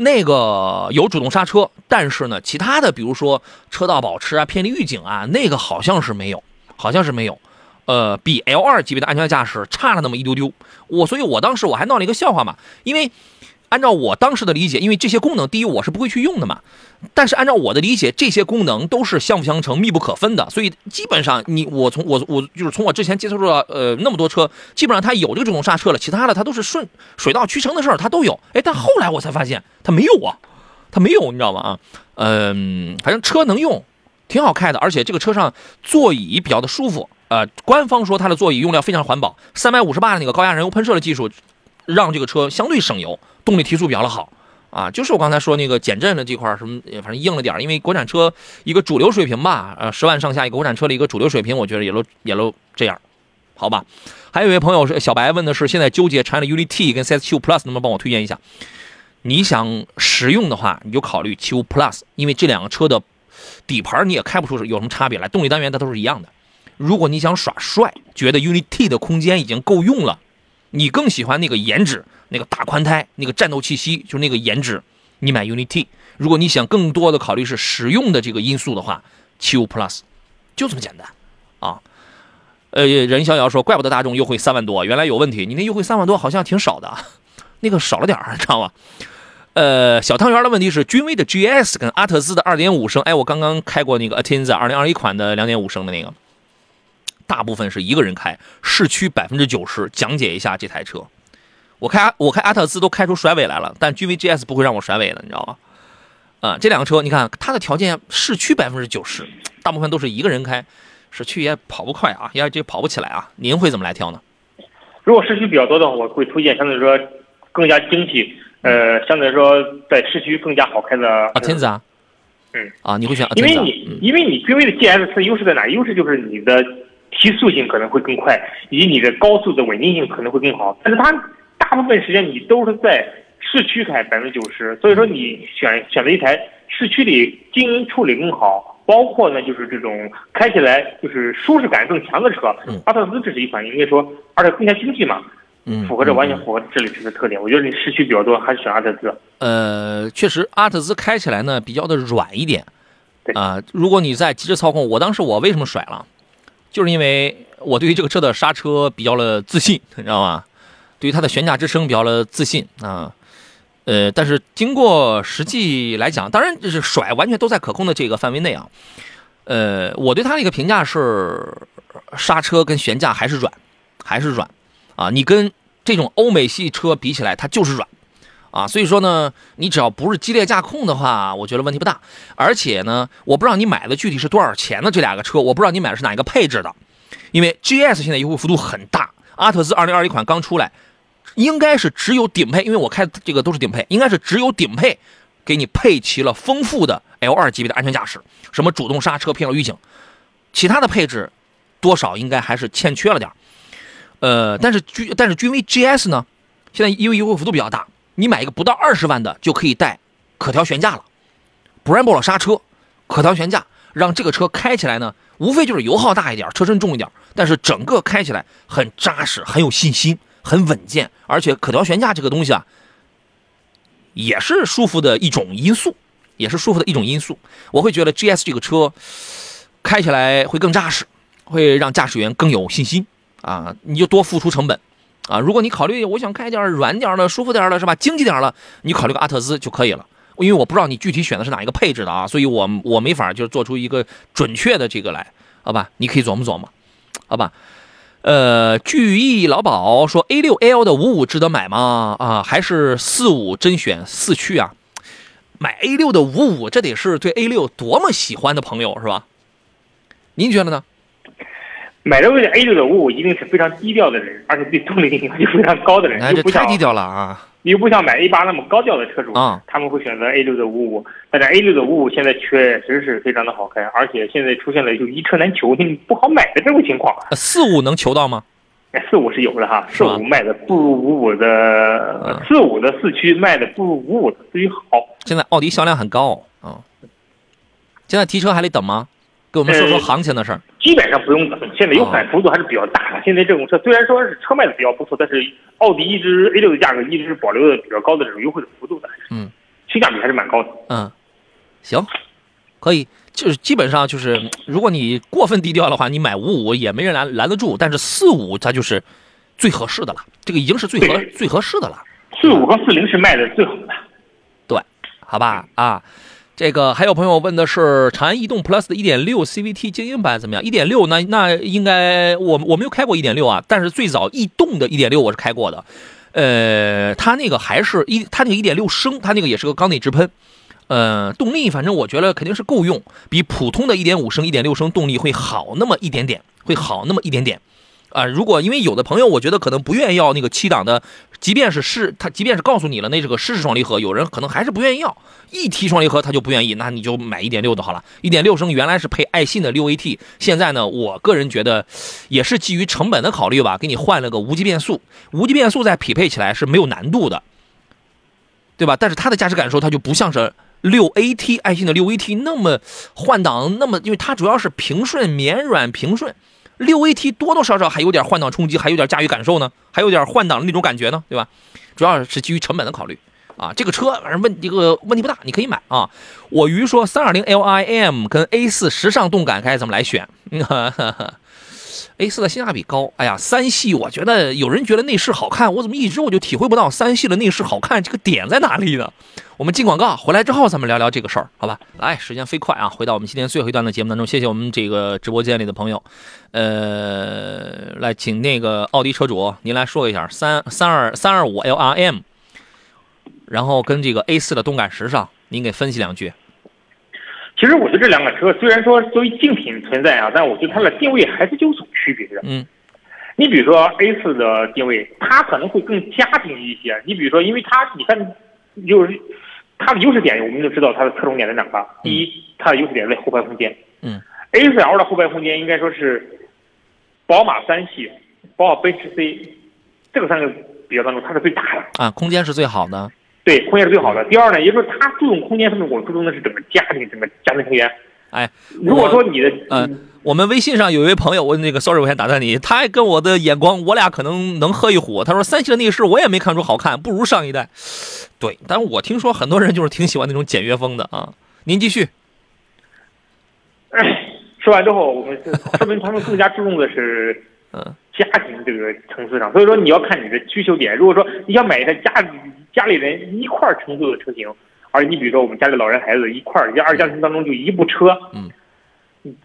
那个有主动刹车，但是呢，其他的比如说车道保持啊、偏离预警啊，那个好像是没有，好像是没有。呃，比 L 二级别的安全驾驶差了那么一丢丢。我所以，我当时我还闹了一个笑话嘛，因为按照我当时的理解，因为这些功能，第一我是不会去用的嘛。但是按照我的理解，这些功能都是相辅相成、密不可分的，所以基本上你我从我我就是从我之前接触到呃那么多车，基本上它有这个主动刹车了，其他的它都是顺水到渠成的事儿，它都有。哎，但后来我才发现它没有啊，它没有，你知道吗？啊，嗯、反正车能用，挺好开的，而且这个车上座椅比较的舒服。呃，官方说它的座椅用料非常环保，三百五十八的那个高压燃油喷射的技术，让这个车相对省油，动力提速比较的好。啊，就是我刚才说那个减震的这块什么，反正硬了点因为国产车一个主流水平吧，呃，十万上下一个国产车的一个主流水平，我觉得也都也都这样，好吧？还有一位朋友是小白问的是，现在纠结长安的 UNI T 跟 CS 七五 Plus，能不能帮我推荐一下？你想实用的话，你就考虑七五 Plus，因为这两个车的底盘你也开不出有什么差别来，动力单元它都是一样的。如果你想耍帅，觉得 UNI T 的空间已经够用了，你更喜欢那个颜值，那个大宽胎，那个战斗气息，就那个颜值，你买 UNI T。如果你想更多的考虑是实用的这个因素的话，七五 Plus 就这么简单啊。呃，任逍遥说，怪不得大众优惠三万多，原来有问题。你那优惠三万多好像挺少的，[LAUGHS] 那个少了点儿，知道吗？呃，小汤圆的问题是，君威的 GS 跟阿特兹的2.5升，哎，我刚刚开过那个 Atenza 2021款的2.5升的那个，大部分是一个人开，市区百分之九十。讲解一下这台车，我开我开阿特兹都开出甩尾来了，但君威 GS 不会让我甩尾的，你知道吗？啊、这两个车你看它的条件，市区百分之九十，大部分都是一个人开，市区也跑不快啊，也这跑不起来啊。您会怎么来挑呢？如果市区比较多的话，我会推荐相对来说更加精细，呃，相对来说在市区更加好开的啊，天子啊，嗯，啊，你会选啊，因为你因为你君威的 GS 它优势在哪？优势就是你的提速性可能会更快，以及你的高速的稳定性可能会更好。但是它大部分时间你都是在市区开百分之九十，所以说你选选择一台市区里静音处理更好，包括呢就是这种开起来就是舒适感更强的车。嗯阿特兹这是一款应该说，而且更加经济嘛，嗯，符合着嗯完全符合这里车的特点。我觉得你市区比较多，还是选阿特兹。呃，确实，阿特兹开起来呢比较的软一点，对啊、如果你在极致操控，我当时我为什么甩了，就是因为我对于这个车的刹车比较了自信，[LAUGHS] 你知道吗？对于它的悬架支撑比较了自信啊，呃，但是经过实际来讲，当然这是甩完全都在可控的这个范围内啊，呃，我对它的一个评价是刹车跟悬架还是软，还是软啊，你跟这种欧美系车比起来，它就是软。啊，所以说呢，你只要不是激烈驾控的话，我觉得问题不大。而且呢，我不知道你买的具体是多少钱的这两个车，我不知道你买的是哪一个配置的，因为 GS 现在优惠幅度很大，阿特兹2021款刚出来，应该是只有顶配，因为我开的这个都是顶配，应该是只有顶配给你配齐了丰富的 L2 级别的安全驾驶，什么主动刹车、偏离预警，其他的配置多少应该还是欠缺了点呃，但是君但是君威 GS 呢，现在因为优惠幅度比较大。你买一个不到二十万的就可以带可调悬架了，Brembo 刹车，可调悬架，让这个车开起来呢，无非就是油耗大一点，车身重一点，但是整个开起来很扎实，很有信心，很稳健，而且可调悬架这个东西啊，也是舒服的一种因素，也是舒服的一种因素。我会觉得 GS 这个车开起来会更扎实，会让驾驶员更有信心啊，你就多付出成本。啊，如果你考虑我想开点软点的、舒服点的，是吧？经济点的，你考虑个阿特兹就可以了。因为我不知道你具体选的是哪一个配置的啊，所以我我没法就是做出一个准确的这个来，好吧？你可以琢磨琢磨，好吧？呃，聚义老宝说 A 六 L 的五五值得买吗？啊，还是四五甄选四驱啊？买 A 六的五五，这得是对 A 六多么喜欢的朋友是吧？您觉得呢？买这个 A 六的五五一定是非常低调的人，而且对动力要求非常高的人，哎，这又不像太低调了啊！又不像买 A 八那么高调的车主啊他们会选择 A 六的五五。但是 A 六的五五现在确实是非常的好开，而且现在出现了就一车难求，你不好买的这种情况。呃四五能求到吗？哎，四五是有的哈，四五卖的不如五五的嗯，四五的四驱卖的不如五五的四驱好。现在奥迪销量很高啊、现在提车还得等吗？给我们说说呃行情的事儿。基本上不用等，现在有反幅度还是比较大的。现在这种车虽然说是车卖的比较不错，但是奥迪一直 A 六的价格一直是保留的比较高的这种优惠的幅度的，嗯，性价比还是蛮高的。嗯，行，可以，就是基本上就是，如果你过分低调的话，你买五五也没人拦拦得住，但是四五它就是最合适的了，这个已经是最合最合适的了，四五和四零是卖的最好的。对，好吧啊。这个还有朋友问的是长安逸动 Plus 的1.6 CVT 精英版怎么样？1.6那那应该我我没有开过1.6啊，但是最早逸动的1.6我是开过的，呃，它那个还是一它那个1.6升，它那个也是个缸内直喷，呃，动力反正我觉得肯定是够用，比普通的1.5升、1.6升动力会好那么一点点，会好那么一点点。啊、如果因为有的朋友，我觉得可能不愿意要那个七档的，即便是湿，他即便是告诉你了那是个湿式双离合，有人可能还是不愿意要。一提双离合他就不愿意，那你就买1.6的好了。1.6升原来是配爱信的 6AT，现在呢，我个人觉得也是基于成本的考虑吧，给你换了个无级变速，无级变速再匹配起来是没有难度的，对吧？但是它的驾驶感受它就不像是。六 AT 爱信的六 AT 那么换挡那么，因为它主要是平顺绵软平顺，六 AT 多多少少还有点换挡冲击，还有点驾驭感受呢，还有点换挡的那种感觉呢，对吧？主要是基于成本的考虑啊。这个车反正问这个问题不大，你可以买啊。我鱼说三二零 LIM 跟 A 四时尚动感该怎么来选？嗯哈哈 A 四的性价比高，哎呀，三系我觉得有人觉得内饰好看，我怎么一直我就体会不到三系的内饰好看这个点在哪里呢？我们进广告回来之后，咱们聊聊这个事儿，好吧？来，时间飞快啊，回到我们今天最后一段的节目当中，谢谢我们这个直播间里的朋友，呃，来请那个奥迪车主您来说一下三三二三二五 LRM，然后跟这个 A 四的动感时尚，您给分析两句。其实我觉得这两款车虽然说作为竞品存在啊，但我觉得它的定位还是有所区别的。嗯你比如说 A 四的定位，它可能会更家庭一些。你比如说，因为它你看，就是它的优势点，我们就知道它的侧重点在哪吧。第一，它的优势点在后排空间。嗯 A 4 L 的后排空间应该说是宝马三系、宝马奔驰 C 这个三个比较当中，它是最大的。啊，空间是最好的。对，空间是最好的。第二呢，也就是说它注重空间方面，我注重的是整个家庭、整个家庭成员。哎，如果说你的呃，我们微信上有一位朋友，我那个 sorry，我先打断你，他还跟我的眼光，我俩可能能喝一壶。他说三系的内饰我也没看出好看，不如上一代。对，但是我听说很多人就是挺喜欢那种简约风的啊。您继续。[LAUGHS] 说完之后，我们是说明他们更加注重的是 [LAUGHS] 嗯家庭这个层次上，所以说你要看你的需求点。如果说你想买一台家里家里人一块儿乘坐的车型，而你比如说我们家里老人孩子一块儿，二家庭当中就一部车，嗯，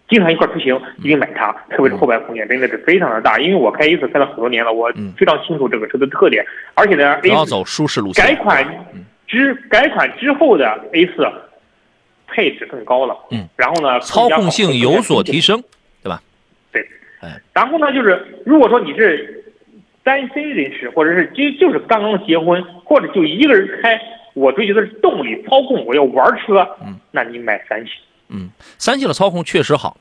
经常一块出行，一定买它。特别是后排空间真的是非常的大，因为我开 A 四开了很多年了，我嗯非常清楚这个车的特点。而且呢，A 四要走舒适路线。改款嗯之改款之后的 A 四配置更高了，嗯，然后呢，操控性有所提升。升，对吧？对，哎，然后呢，就是如果说你是单身人士，或者是就就是刚刚结婚，或者就一个人开，我追求的是动力、操控，我要玩车，嗯，那你买三系。嗯，三系的操控确实好。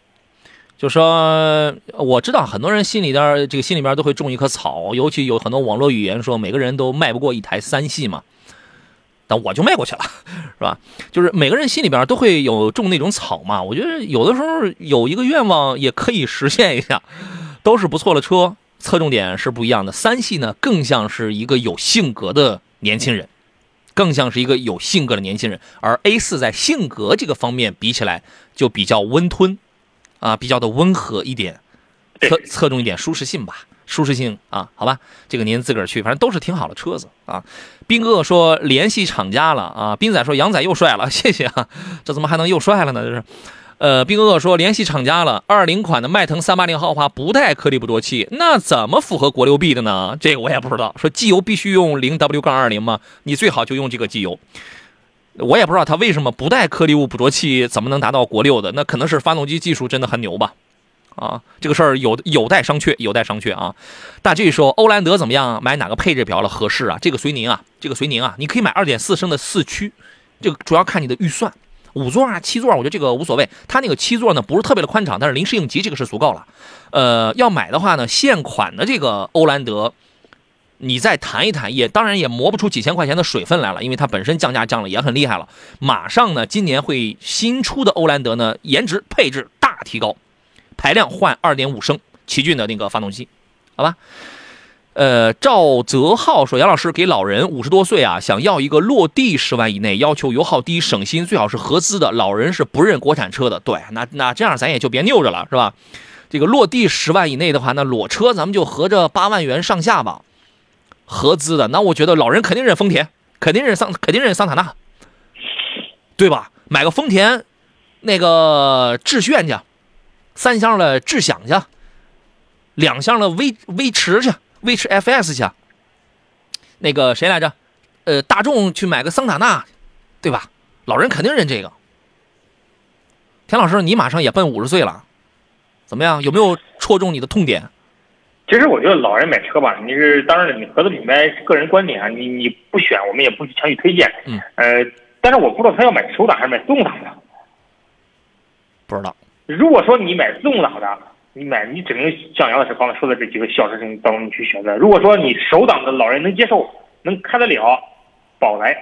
就说我知道很多人心里边这个心里边都会种一棵草，尤其有很多网络语言说每个人都迈不过一台三系嘛。但我就迈过去了，是吧？就是每个人心里边都会有种那种草嘛。我觉得有的时候有一个愿望也可以实现一下，都是不错的车，侧重点是不一样的。三系呢，更像是一个有性格的年轻人，更像是一个有性格的年轻人，而 A 四在性格这个方面比起来就比较温吞，啊，比较的温和一点，侧侧重一点舒适性吧。舒适性啊，好吧，这个您自个儿去，反正都是挺好的车子啊。斌哥说联系厂家了啊，斌仔说杨仔又帅了，谢谢啊，这怎么还能又帅了呢？这是，呃，斌哥哥说联系厂家了，二零款的迈腾三八零豪华不带颗粒捕捉器，那怎么符合国六 B 的呢？这个我也不知道。说机油必须用零 W 杠二零吗？你最好就用这个机油。我也不知道它为什么不带颗粒物捕捉器，怎么能达到国六的？那可能是发动机技术真的很牛吧。啊，这个事儿有有待商榷，有待商榷啊。大 G 说欧蓝德怎么样？买哪个配置比较合适啊？这个随您啊，这个随您啊。你可以买2.4升的四驱，这个主要看你的预算。五座啊，七座，我觉得这个无所谓。它那个七座呢，不是特别的宽敞，但是临时应急这个是足够了。呃，要买的话呢，现款的这个欧蓝德，你再谈一谈，也当然也磨不出几千块钱的水分来了，因为它本身降价降了也很厉害了。马上呢，今年会新出的欧蓝德呢，颜值配置大提高。排量换二点五升奇骏的那个发动机，好吧？呃，赵泽浩说：“杨老师给老人五十多岁啊，想要一个落地十万以内，要求油耗低、省心，最好是合资的。老人是不认国产车的，对，那那这样咱也就别拗着了，是吧？这个落地十万以内的话，那裸车咱们就合着八万元上下吧。合资的，那我觉得老人肯定认丰田，肯定认桑，肯定认桑塔纳，对吧？买个丰田那个致炫去。”三厢的智享去，两厢的威威驰去，威驰 FS 去。那个谁来着？呃，大众去买个桑塔纳，对吧？老人肯定认这个。田老师，你马上也奔五十岁了，怎么样？有没有戳中你的痛点？其实我觉得老人买车吧，你是当然了，你合资品牌个人观点啊，你你不选，我们也不强去推荐。嗯。呃，但是我不知道他要买手挡还是买自动挡的。不知道。如果说你买自动挡的，你买你只能像杨老师刚才说的这几个小车型当中去选择。如果说你手挡的老人能接受，能开得了，宝来，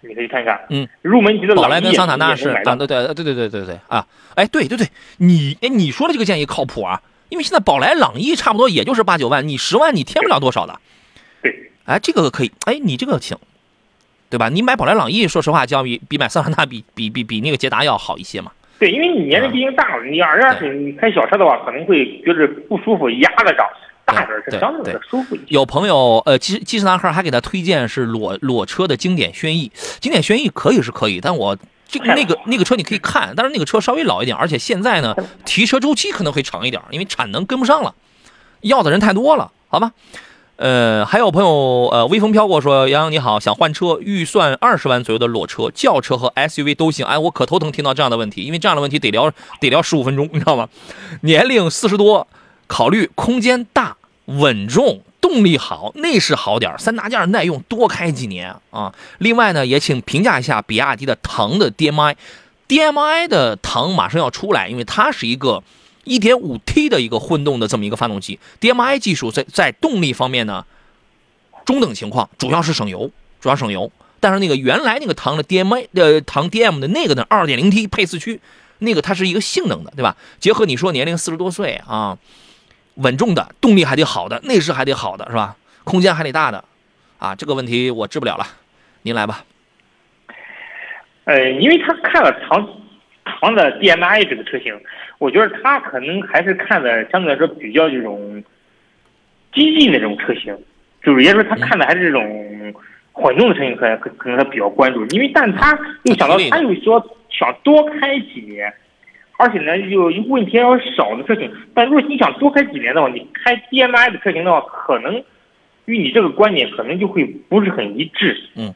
你可以看一下。嗯，入门级的宝来跟桑塔纳是啊，对对对对对对对啊，哎，对对对，你哎你说的这个建议靠谱啊，因为现在宝来朗逸差不多也就是八九万，你十万你添不了多少的。对，哎，这个可以，哎，你这个行，对吧？你买宝来朗逸，说实话，要比比买桑塔纳比比比比那个捷达要好一些嘛。对，因为你年龄毕竟大了，你二二十你开小车的话，可能会觉得不舒服，压着上大点是相对的舒服一些。有朋友呃，技技师男孩还给他推荐是裸裸车的经典轩逸，经典轩逸可以是可以，但我这个那个那个车你可以看，但是那个车稍微老一点，而且现在呢提车周期可能会长一点，因为产能跟不上了，要的人太多了，好吧？呃，还有朋友，呃，微风飘过说，杨洋你好，想换车，预算二十万左右的裸车，轿车和 SUV 都行。哎，我可头疼听到这样的问题，因为这样的问题得聊 [LAUGHS] 得聊十五分钟，你知道吗？年龄四十多，考虑空间大、稳重、动力好、内饰好点三大件耐用，多开几年啊。另外呢，也请评价一下比亚迪的唐的 DMI，DMI 的唐马上要出来，因为它是一个。一点五 T 的一个混动的这么一个发动机，DMI 技术在在动力方面呢，中等情况，主要是省油，主要省油。但是那个原来那个唐的 DMI 呃唐 DM 的那个呢，二点零 T 配四驱，那个它是一个性能的，对吧？结合你说年龄四十多岁啊，稳重的，动力还得好的，内饰还得好的，是吧？空间还得大的，啊，这个问题我治不了了，您来吧。呃，因为他看了唐唐的 DMI 这个车型。我觉得他可能还是看的相对来说比较这种激进的这种车型，就是也说他看的还是这种混动的车型，可能可能他比较关注，因为但他又想到他又说想多开几年，而且呢又问题要少的车型，但如果你想多开几年的话，你开 DMI 的车型的话，可能与你这个观点可能就会不是很一致。嗯，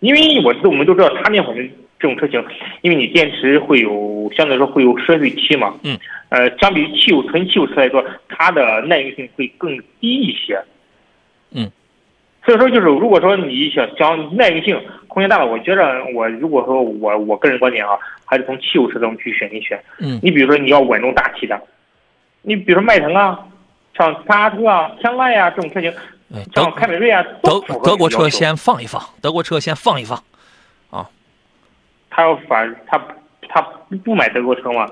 因为我我们都知道他那会儿。这种车型，因为你电池会有相对来说会有衰退期嘛，嗯，呃，相比于汽油纯汽油车来说，它的耐用性会更低一些，嗯，所以说就是如果说你想想耐用性、空间大了，我觉着我如果说我我个人观点啊，还是从汽油车当中去选一选，嗯，你比如说你要稳重大气的，你比如说迈腾啊，像帕萨特啊、天籁啊这种车型，像凯美瑞啊，德德国车先放一放，德国车先放一放。他要反他他不买德国车吗？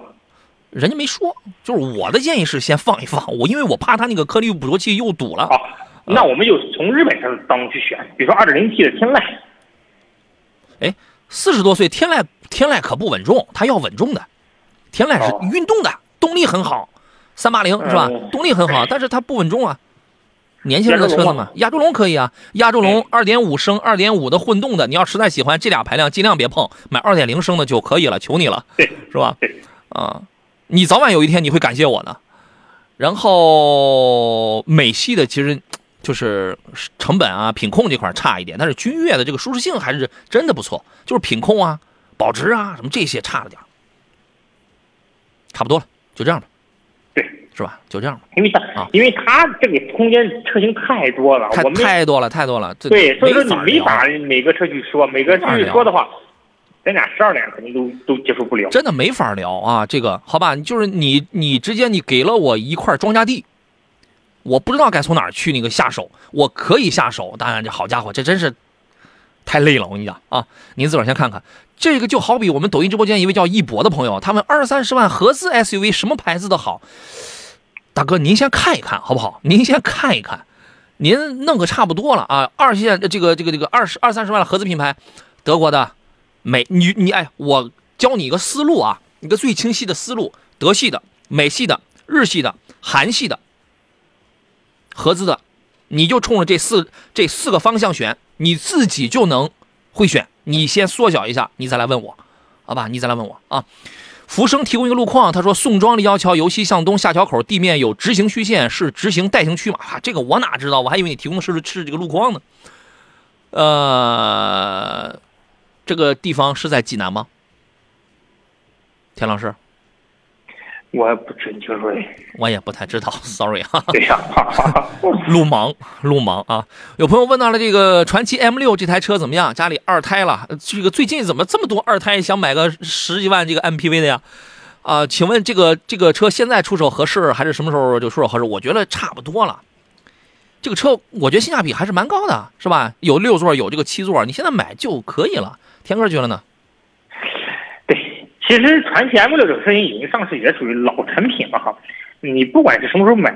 人家没说，就是我的建议是先放一放，[LAUGHS] 我因为我怕他那个颗粒捕捉器又堵了。好，那我们就从日本车当中去选，比如说 2.0T 的天籁，哎，四十多岁天籁天籁可不稳重，它要稳重的，天籁是哦运动的，动力很好，三八零是吧？嗯动力很好，但是它不稳重啊。年轻人的车子嘛，亚洲龙可以啊，亚洲龙二点五升、二点五的混动的，你要实在喜欢这俩排量，尽量别碰，买二点零升的就可以了，求你了，对，是吧？对，啊，你早晚有一天你会感谢我的。然后美系的其实就是成本啊、品控这块差一点，但是君越的这个舒适性还是真的不错，就是品控啊、保值啊什么这些差了点儿。差不多了，就这样吧，对，是吧？就这样吧，因为它、啊因为他这个空间车型太多了，太多了，太多了，对，所以说你没没法每个车去说，每个车去说的话，咱俩十二点肯定都都接受不了。真的没法聊啊！这个好吧，就是你你直接你给了我一块庄稼地，我不知道该从哪儿去那个下手，我可以下手，当然这好家伙，这真是太累了，我跟你讲啊，您自个儿先看看，这个就好比我们抖音直播间一位叫一博的朋友，他们二三十万合资 SUV 什么牌子的好，大哥您先看一看好不好？您先看一看，您弄个差不多了啊，二线这个这个这个二十二三十万的合资品牌，德国的。美，你你哎，我教你一个思路啊，一个最清晰的思路：德系的、美系的、日系的、韩系的、合资的，你就冲着这四这四个方向选，你自己就能会选。你先缩小一下，你再来问我，好吧？你再来问我啊。福生提供一个路况，他说宋庄立交桥由西向东下桥口地面有直行虚线，是直行待行区嘛？啊，这个我哪知道？我还以为你提供的是是这个路况呢。呃，这个地方是在济南吗？田老师，我也不真清楚哎。我也不太知道，sorry 啊，对呀、[LAUGHS] 路盲，路盲啊！有朋友问到了这个传祺 M 六这台车怎么样？家里二胎了，呃这个最近怎么这么多二胎想买个十几万这个 MPV 的呀？啊、请问这个这个车现在出手合适，还是什么时候就出手合适？我觉得差不多了。这个车我觉得性价比还是蛮高的，是吧？有六座，有这个七座，你现在买就可以了。田哥觉得呢？对，其实传祺 M 六这个车型已经上市，也属于老产品了哈。你不管是什么时候买，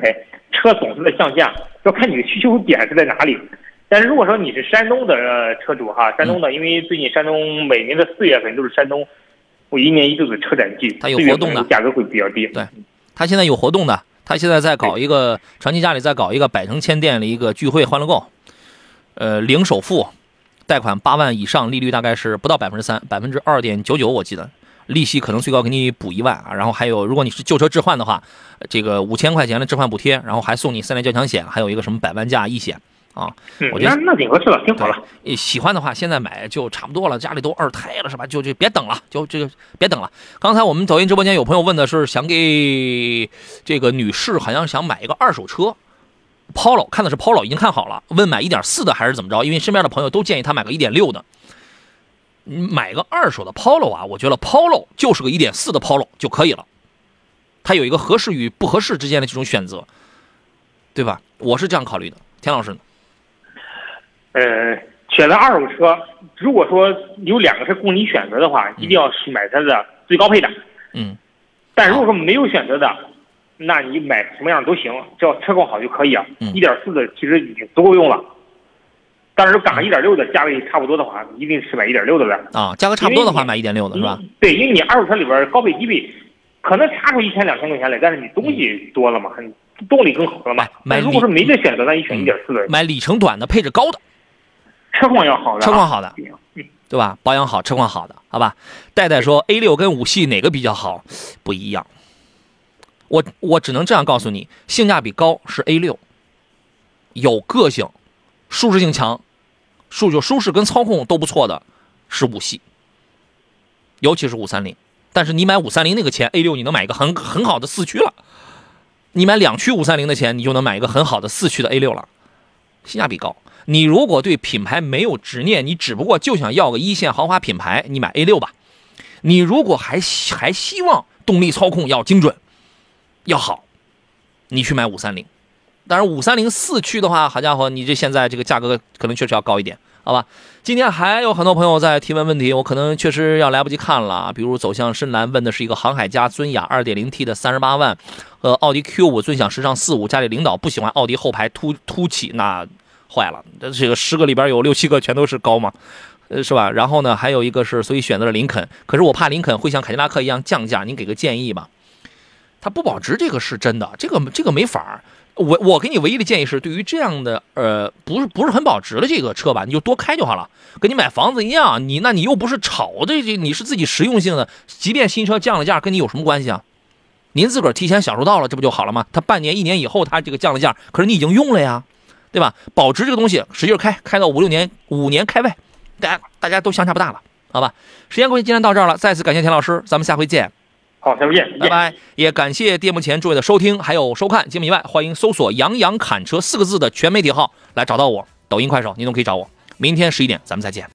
车总是在降价，要看你的需求点是在哪里。但是如果说你是山东的呃车主哈，山东的，因为最近山东每年的四月份都是山东我一年一度的车展季，它有活动的价格会比较低。对他现在有活动的，他现在在搞一个传祺家里在搞一个百城千店的一个聚会欢乐购，呃，零首付，贷款八万以上，利率大概是不到百分之三，百分之二点九九，我记得，利息可能最高给你补一万啊，然后还有如果你是旧车置换的话，呃这个五千块钱的置换补贴，然后还送你三年交强险，还有一个什么百万价易险啊，嗯我，觉得那那挺合适了，挺好了。呃喜欢的话，现在买就差不多了。家里都二胎了，是吧？就就别等了，就这个别等了。刚才我们抖音直播间有朋友问的是，想给这个女士好像想买一个二手车，Polo，看的是 Polo，已经看好了，问买一点四的还是怎么着？因为身边的朋友都建议他买个一点六的。你买个二手的 Polo 啊，我觉得 Polo 就是个一点四的 Polo 就可以了。它有一个合适与不合适之间的这种选择，对吧？我是这样考虑的。田老师呢？呃，选择二手车，如果说有两个是供你选择的话，一定要是买它的最高配的。嗯，但如果说没有选择的，那你买什么样都行，只要车况好就可以啊。嗯一点四的其实已经足够用了。但是赶上一点六的价位差不多的话，一定是买一点六的了。啊，价格差不多的话，买一点六的是吧？嗯？对，因为你二手车里边高配低配，可能差出一千两千块钱来，但是你东西多了嘛，很动力更好了嘛买。如果说没得选择，那你选一点四的，买里程短的，配置高的，车况要好的啊，车况好的，嗯对吧？保养好，车况好的，好吧？戴戴说 A 六跟五系哪个比较好？不一样。我我只能这样告诉你，性价比高是 A 六，有个性，舒适性强，数就舒适跟操控都不错的是五系，尤其是五三零。但是你买五三零那个钱，A 六你能买一个很很好的四驱了。你买两驱五三零的钱，你就能买一个很好的四驱的 A 六了，性价比高。你如果对品牌没有执念，你只不过就想要个一线豪华品牌，你买 A 六吧。你如果还还希望动力操控要精准，要好，你去买五三零。当然，五三零四驱的话，好家伙，你这现在这个价格可能确实要高一点好吧。今天还有很多朋友在提问问题，我可能确实要来不及看了。比如走向深蓝问的是一个航海家尊雅 2.0T 的三十八万，呃，奥迪 Q5 尊享时尚四五，家里领导不喜欢奥迪后排凸凸起，那坏了，这个十个里边有六七个全都是高嘛，呃，是吧？然后呢，还有一个是，所以选择了林肯，可是我怕林肯会像凯迪拉克一样降价，您给个建议吧。它不保值，这个是真的，这个这个没法儿。我我给你唯一的建议是，对于这样的呃不是不是很保值的这个车吧，你就多开就好了，跟你买房子一样，你那你又不是炒的，这你是自己实用性的，即便新车降了价，跟你有什么关系啊？您自个儿提前享受到了，这不就好了吗？它半年一年以后它这个降了价，可是你已经用了呀，对吧？保值这个东西使劲开，开到五六年五年开外，大家大家都相差不大了，好吧？时间关系，今天到这儿了，再次感谢田老师，咱们下回见。好，再见，拜拜！也感谢电幕前诸位的收听，还有收看。节目以外，欢迎搜索“杨洋侃车”四个字的全媒体号来找到我，抖音、快手，您都可以找我。明天十一点，咱们再见。